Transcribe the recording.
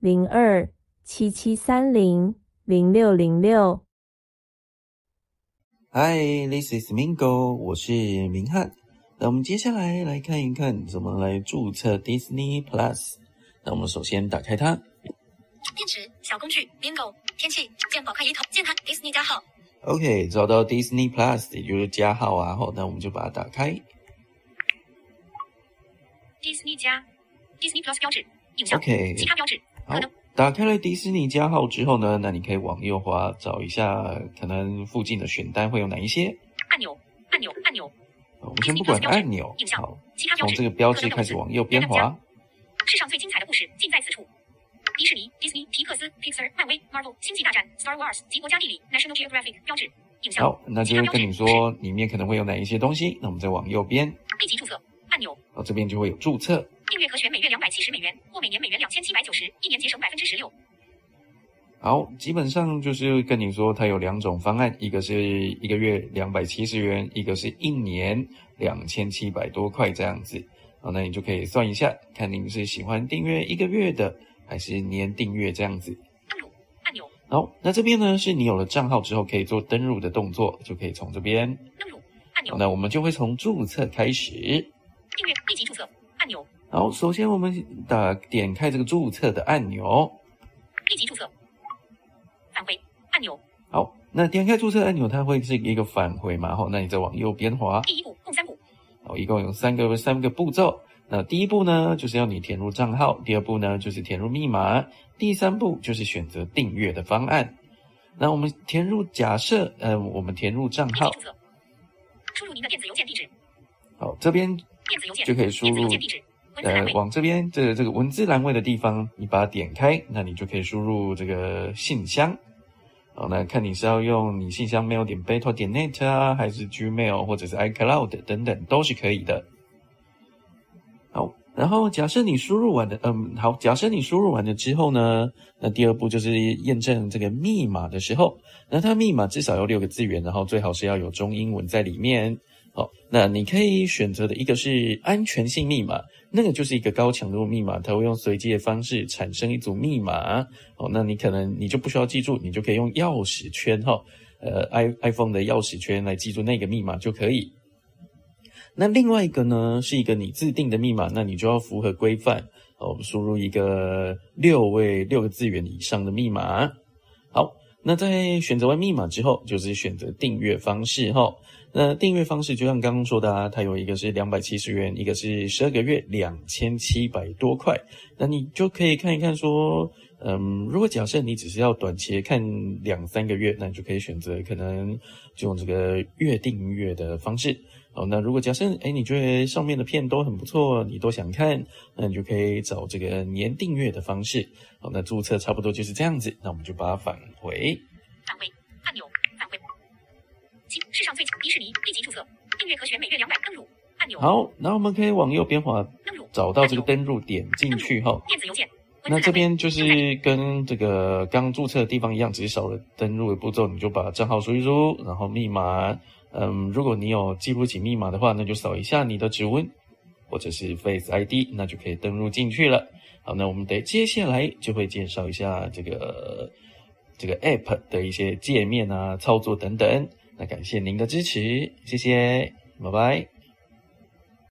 零二七七三零零六零六。Hi，this is Mingo，我是明翰。那我们接下来来看一看怎么来注册 Disney Plus。那我们首先打开它。电池小工具 Mingo 天气健保快一头健康 Disney 加号。OK，找到 Disney Plus，也就是加号啊，好那我们就把它打开。Disney 加 Disney Plus 标志，影像 OK，其他标志，好打开了迪士尼加号之后呢，那你可以往右滑，找一下可能附近的选单会有哪一些。按钮按钮按钮，我们先不管按钮，好，其他标志，从这个标志开始往右边滑。世上最精彩的故事尽在此处。迪士尼、Disney、皮克斯、Pixar、漫威、Marvel、星际大战、Star Wars 及国家地理 National Geographic 标志，影像好，那就跟你说里面可能会有哪一些东西。那我们再往右边，立即注册按钮，哦，这边就会有注册。订阅可选每月两百七十美元或每年美元两千七百九十，一年节省百分之十六。好，基本上就是跟你说，它有两种方案，一个是一个月两百七十元，一个是一年两千七百多块这样子。好，那你就可以算一下，看您是喜欢订阅一个月的，还是年订阅这样子。登录按钮，好，那这边呢是你有了账号之后可以做登录的动作，就可以从这边。登录按钮，那我们就会从注册开始。订阅立即注册按钮，好，首先我们打点开这个注册的按钮。立即注册返回按钮，好，那点开注册按钮，它会是一个返回嘛？好，那你再往右边滑。第一步共三步，好，一共有三个三个步骤。那第一步呢，就是要你填入账号；第二步呢，就是填入密码；第三步就是选择订阅的方案。那我们填入假设，呃，我们填入账号输入您的电子邮件地址，好，这边就可以输入呃，往这边这个这个文字栏位的地方，你把它点开，那你就可以输入这个信箱。好，那看你是要用你信箱 mail 点 battle 点 net 啊，还是 Gmail 或者是 iCloud 等等都是可以的。好，然后假设你输入完的，嗯，好，假设你输入完了之后呢，那第二步就是验证这个密码的时候，那它密码至少要六个字元，然后最好是要有中英文在里面。好，那你可以选择的一个是安全性密码，那个就是一个高强度密码，它会用随机的方式产生一组密码。哦，那你可能你就不需要记住，你就可以用钥匙圈哈，呃，i iPhone 的钥匙圈来记住那个密码就可以。那另外一个呢，是一个你自定的密码，那你就要符合规范哦，输入一个六位六个字元以上的密码。好，那在选择完密码之后，就是选择订阅方式哈。那订阅方式就像刚刚说的啊，它有一个是两百七十元，一个是十二个月两千七百多块。那你就可以看一看说，嗯，如果假设你只是要短期看两三个月，那你就可以选择可能就用这个月订阅的方式。好，那如果假设哎你觉得上面的片都很不错，你都想看，那你就可以找这个年订阅的方式。好，那注册差不多就是这样子，那我们就把它返回。返回，世上最强迪士尼立即注册，订阅可选每月两百登录按钮，好，然后我们可以往右边滑，登录找到这个登录点进去后，电子邮件，那这边就是跟这个刚注册的地方一样，只是少了登录的步骤，你就把账号输一输，然后密码，嗯，如果你有记不起密码的话，那就扫一下你的指纹或者是 Face ID，那就可以登录进去了。好，那我们得接下来就会介绍一下这个这个 App 的一些界面啊、操作等等。那感谢您的支持，谢谢，拜拜。